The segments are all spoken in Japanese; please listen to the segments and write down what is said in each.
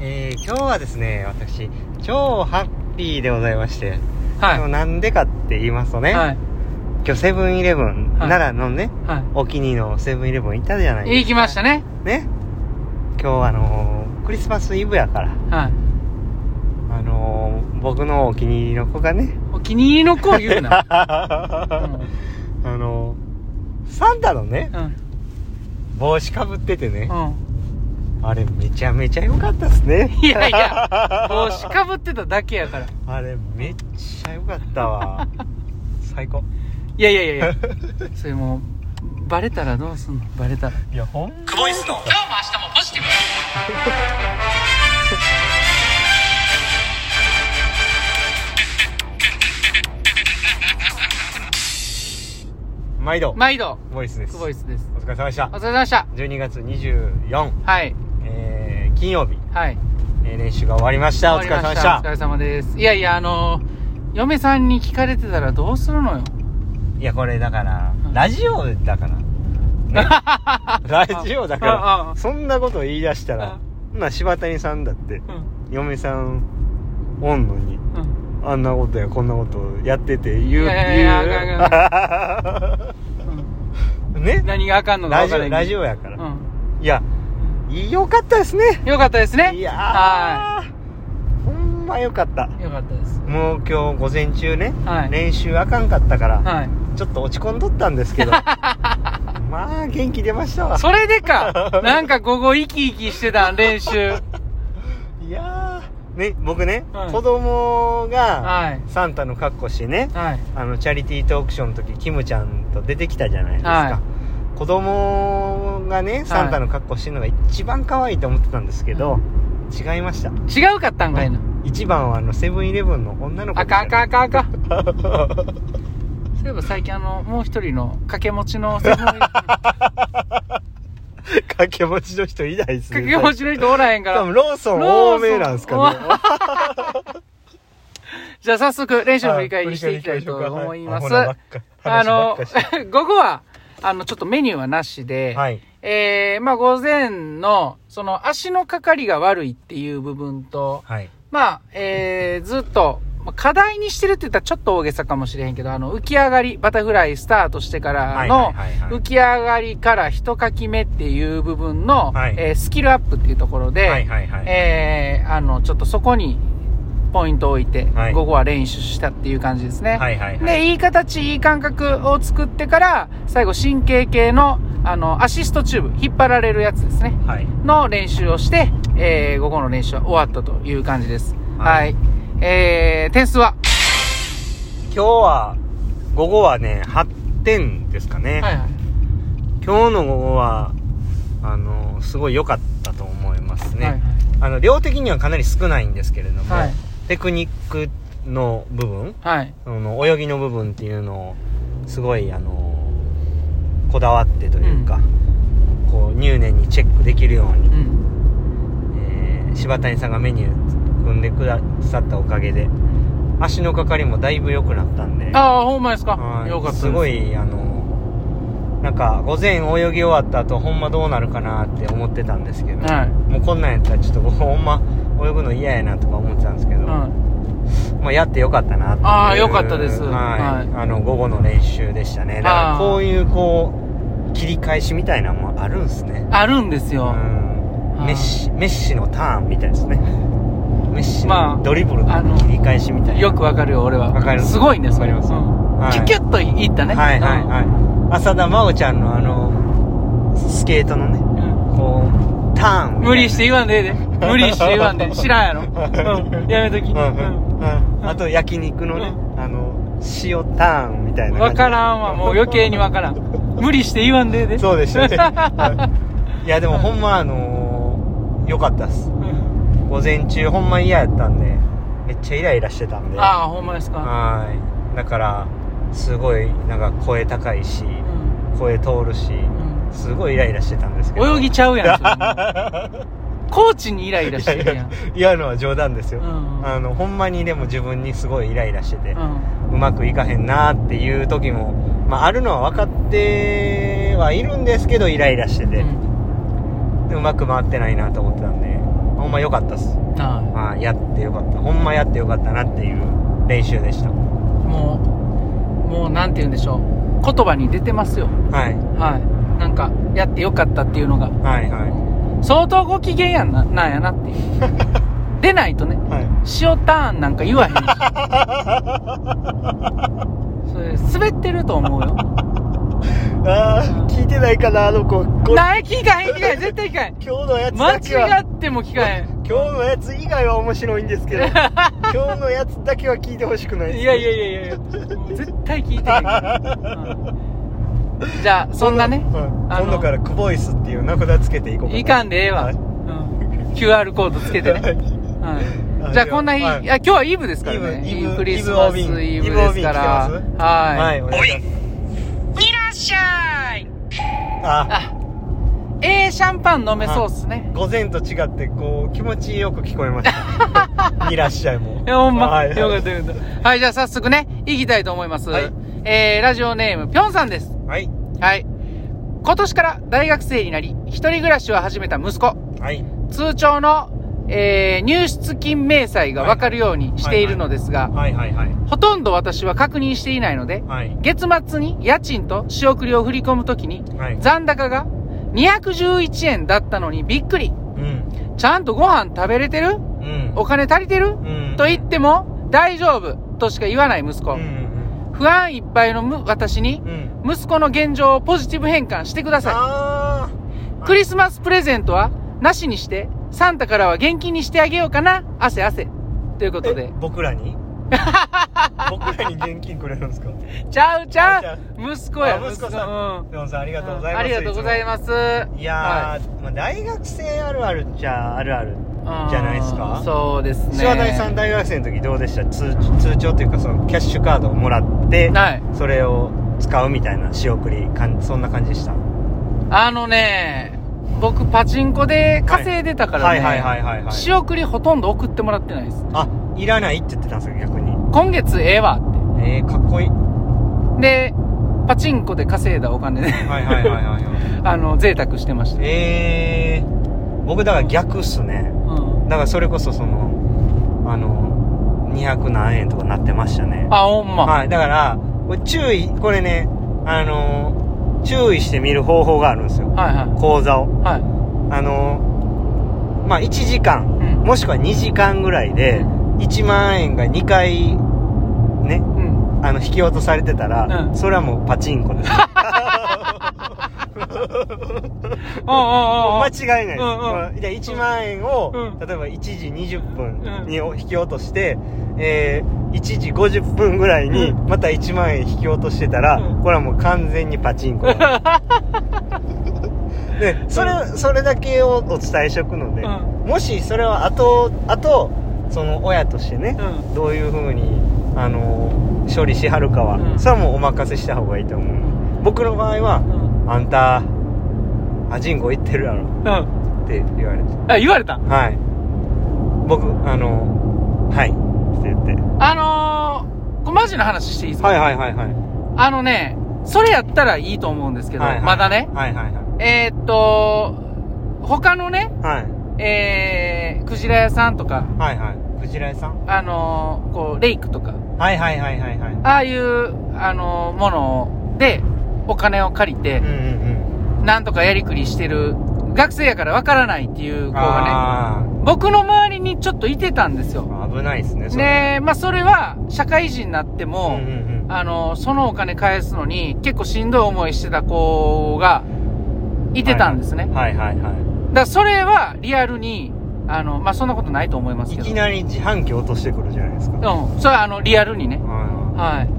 えー、今日はですね、私、超ハッピーでございまして、はいでもなんでかって言いますとね、はい。今日セブンイレブン、はい奈良のね、はお気に入りのセブンイレブン行ったじゃないい。です行きましたね。か。ね。今日あのークリスマスイブやから、はい。あのー僕のお気に入りの子がね、お気に入りの子を言うな。あのーサンタのね、うん。帽子かぶっててね、うん。あれめちゃめちゃ良かったっすね。いやいや、帽子かぶってただけやから。あれめっちゃ良かったわ。最高。いやいやいやいや。それもう、バレたらどうすんの？バレたら。いや、ほんクボイスの。今日も明日もポジティブ。毎度、毎度、ボイスです。クボイスです。お疲れ様でしたお。疲れ様でした。12月24、はい。えー、金曜日、はい。えー練習が終わりました。お疲れ様でしおた疲。れ様です。いやいや、あのー嫁さんに聞かれてたらどうするのよ。いや、これだからう、んラジオだから。ね、ラジオだかうんうんら、そんなこと言い出したら、ほな、柴谷さんだって、うん。嫁さんおんのに、うん。あんなことやこんなことやってて言う、いやいやいや言うん う。ね何があかんのかラジオ、分からへんけどラジオやから。うん。いや、よかったですね。よかったですね。いやー、はほんまよかった。い。よかったです。もう今日午前中ね、はい練習あかんかったから、はい。ちょっと落ち込んどったんですけど、まあ元気出ましたわ。それでかなんか午後生き生きしてたん練習。いやー、ね、僕ね、はい子供がはい。サンタの格好してね、はい。あの、チャリティートークショーの時、キムちゃんと出てきたじゃないですか。はい子供がね、サンタの格好してるのが一番可愛いと思ってたんですけど、違いました。違うかったんかいな。一番はあの、セブンイレブンの女の子あかんあかんあかんあか。そういえば最近あの、もう一人の掛け持ちのセブンイレブン 掛け持ちの人いないですね。掛け持ちの人おらへんから。多分ローソン多めなんですかね。じゃあ早速練習の振り返りしていきたいと思います。はいあの午後は、あの、ちょっとメニューはなしで、はい。えー、まあ午前の、その足のかかりが悪いっていう部分と、はい。まあ、えー、ずっと、まあ課題にしてるって言ったらちょっと大げさかもしれへんけど、あの、浮き上がり、バタフライスタートしてからはいの、浮き上がりから一かき目っていう部分の、はいえースキルアップっていうところで、はいはいはい。えー、あの、ちょっとそこにポイントを置いて、はい午後は練習したっていう感じですね。はいはいはい。で、いい形、いい感覚を作ってから、最後神経系の、あの、アシストチューブ、引っ張られるやつですね。はい。の練習をして、えー、午後の練習は終わったという感じです。は。はいいえー、点数は？今日は、午後はね、8点ですかね。はいはい。今日の午後は、あの、すごい良かったと思いますね。はいあの、量的にはかなり少ないんですけれども、はいテクニックの部分、はい。その泳ぎの部分っていうのを、すごい、あの、こだわってというか、こう、入念にチェックできるようにう、ん。えー柴谷さんがメニュー組んでくださったおかげで、足のかかりもだいぶ良くなったんで、ああ、ほんまですか？はいよかったです。すご。い、あの、なんか、午前泳ぎ終わった後、ほんまどうなるかなって思ってたんですけど、はい。もうこんなんやったらちょっとほんま泳ぐの嫌やなとか思ってたんですけど、うん。まあやってよかったなっあーよかったですはい。はいあの、午後の練習でしたね。だからこういうこう、切り返しみたいなのもあるんですね。あるんですうよ。ん。あーメッシ、メッシのターンみたいですね。メッシまあのドリブルあのの切り返しみたいな。よくわかるよ、俺は。わかるす？ごいね、それわかります？うんはいキュキュッといったね。はいはいはい。浅田真央ちゃんのあの、スケートのね、うんこう、ターン。無理して言わんでええで。無理して言わんで。知らんやろ。うん。やめとき。うん。あと焼肉のね、あの、塩ターンみたいな。わからんわ。もう余計にわからん。無理して言わんでええで。そうでしたね。はいいや、でもほんまあのー、よかったっす。うん午前中ほんま嫌やったんで、めっちゃイライラしてたんで。ああ、ほんまですか。はい。だから、すごい、なんか声高いし、声通るし、うんすごいイライラしてたんですけど。泳ぎちゃうやん。それ コーチにイライラしてるやん。嫌のは冗談ですよ。うんあの、ほんまにでも自分にすごいイライラしてて、うん。うまくいかへんなっていう時も、まあ、あるのは分かってはいるんですけど、イライラしてて、うんでうまく回ってないなと思ってたんで、ほんま良かったっすあはいやってよかったほんまやってよかったなっていう練習でしたあもうもうなんて言うんでしょう言葉に出てますよはいはいなんかやってよかったっていうのが。はいは相当ご機嫌やんななんやなっていう。出ないとねいはい。塩ターンなんか言わへんし。それ滑ってると思うよ。ああ聞いてないかなあの子。こな聞かへん聞かへん絶対聞かへん。今日のやつ間だけは。違っても聞かへん。今日のやつ以外は面白いんですけど。今日のやつだけは聞いてほしくないです。いやいやいやいやいや絶対聞いてへんから、うん じゃあそんなね。今度からクボイスっていう名札つけていこうかないかんでええわ、はい。うん、QR コードつけてね、はい、はい。じゃあこんな日、はい。今日はイブですからね。イブイブクリスマスイブですから。はい、はいいしいらっしゃいああええシャンパン飲めそうっすね午前と違ってこう気持ちよく聞こえましたいらっしゃいもほんま、はいよかったよかったはいじゃあ早速ね行きたいと思います、はいえー、ラジオネームぴょんさんですはい。はい。今年から大学生になり一人暮らしを始めた息子。はい。通帳の、えー入出金明細がわかるようにしているのですが、はいはいはいほとんど私は確認していないので、はい。月末に家賃と仕送りを振り込むときに、はい。残高が211円だったのにびっくり。うん。ちゃんとご飯食べれてる？うん。お金足りてる？うん。と言っても、大丈夫としか言わない息子。うんうん不安いっぱいのむ私にう、ん息子の現状をポジティブ変換してくださあい。クリスマスプレゼントは、なしにして、サンタからは現金にしてあげようかな。汗汗。ということで。僕らに？僕らに現金くれるんですか？ちゃうちゃう。息子や、あ息子さん。うん。さんありがとうございますありがとうございます。いやー、まあ、大学生あるあるっちゃあるあるはいじゃないですか？そうですね。塩谷さん大学生の時どうでした？通通帳というかそのキャッシュカードをもらってはい。それを使うみたいな仕送りかんそんな感じでした？あのね、僕パチンコで稼いでたからね、はいはいはいはいはい仕送りほとんど送ってもらってないです。あいらないって言ってたんですよ逆に今月ええわっえー、かっこいいて。で、パチンコで稼いだお金で、はいはいはいはいはい あの、贅沢してました。えー、僕だから逆っすねうん。だからそれこそそのあの200何円とかなってましたねあ、ほんま。はいだからこれ注意これねあの注意して見る方法があるんですよ。はいは講座を。い。はい。あのまあ1時間。うん。もしくは2時間ぐらいで1万円が2回ねうん。あの引き落とされてたら、うん。それはもうパチンコです。間違いないです、うんうん。まあで1万円を、うん。例えば1時20分に引き落として、えー1時50分ぐらいにうまた1万円引き落としてたら、うん。これはもう完全にパチンコ。でそれそれだけをお伝えしとくので、うもしそれは後後その親としてね、うん。どういうふうにあの処理しはるかは、うん。それはもうお任せした方がいいと思う。僕の場合はうん。「あんたアジンコ行ってるやろ」うん。って言われて。あ、言われた？はい。僕あのはいって言って。あのー、これマジな話していいですか？はいはいはいはい。あのね、それやったらいいと思うんですけど、はいはい。まだね。はいはいはい。えー、っと、他のね、はい。えー、クジラ屋さんとか、はいはい。クジラ屋さん？あのー、こう、レイクとか、はいはいはいはいはい。ああいう、あのー、もので、お金を借りてうん、うんなんとかやりくりしてる、学生やからわからないっていううん子があね、僕の周りにちょっといてたんですよ。あ危ないですねで、まあそれは、社会人になってうんも、うんうんあの、そのお金返すのに結構しんどい思いしてた子がいてたんですね。はいはいはいだからそれはリアルに、あの、まあ、そんなことないと思いますけど。いきなり自販機落としてくるじゃないですかうん。それはあの、リアルにね。ははい。い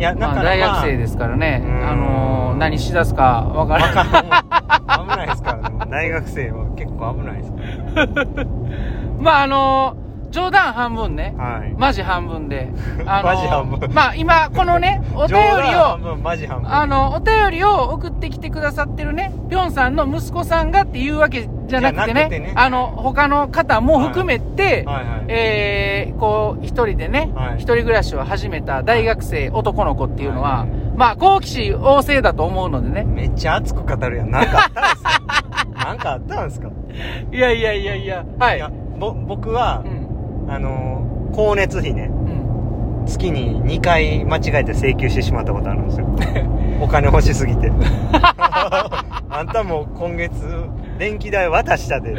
いやだまあ、から大学生ですからね。うんあのー、何しだすかわからない。危ないですからね大学生は結構危ないですか まあ、あのー、冗談半分ね。らはい。マジ半分で。あのーマジ半分。まあ、今、このね、お便りを、分マジ半分。あの、お便りを送ってきてくださってるね、ぴょんさんの息子さんがっていうわけじゃなくてね、てね。あの、他の方も含めて、はいはい。えー、こう、一人でね、はい。一人暮らしを始めた大学生男の子っていうのは、はいまあ、好奇心旺盛だと思うのでね、めっちゃ熱く語るやん。なんかあったんですよなんかあったんですか？いやいやいやいや。はい。い。僕はう、ん。あのー、光熱費ね、うん。月に2回間違えて請求してしまったことあるんですよ。お金欲しすぎて。あんたも今月、電気代渡したで。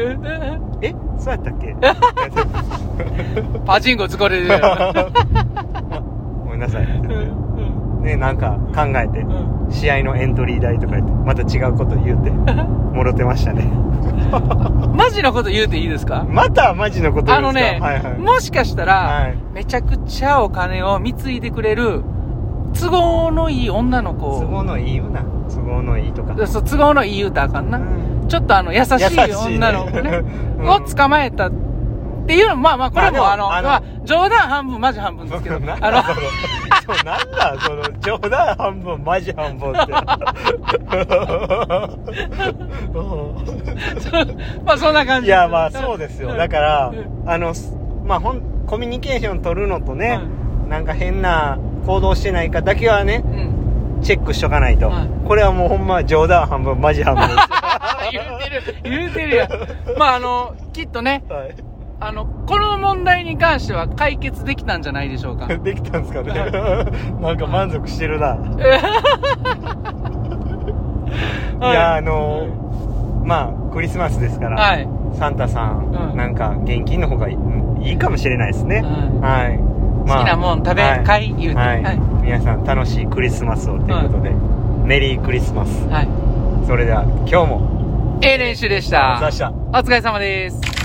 え？そうやったっけ？パチンコ疲れる。ごめんなさい。うんね、なんか考えて、うん試合のエントリー代とか言って、また違うこと言うて、もろてましたね。マジのこと言うていいですか？またマジのこと言うんですか？あのね、はいはい。もしかしたら、はいめちゃくちゃお金を貢いでくれる、都合のいい女の都子。合のいいよな。都合のいいとか。そう、都合のいい言うたらあかんな。うんちょっとあの、優しい女の子ね、うんを捕まえたっていうのも、まあまあ、これもあの、まあのまあ、冗談半分、マジ半分ですけど、あのだ、そうなんだその、冗談半分、マジ半分って。まあそんな感じいや、まあそうですよ。だからうん、あの、すまあほん、コミュニケーション取るのとね、なんか変な行動してないかだけはねう、ん。チェックしとかないとはい。これはもうほんま冗談半分、マジ半分。言うてる、言うてるやん。まああの、きっとね、はいあの、この問題に関しては解決できたんじゃないでしょうか？できたんですかね？なんか満足してるな。いや、あのまあ、クリスマスですから、はい。サンタさん、うんなんか現金の方がいいかもしれないですね。うんはい。好きなもん食べはい買い言うてはいはい皆さん楽しいクリスマスをということで、メリークリスマス。はい。それでは今日も、ええ練習でした。お疲れ様です。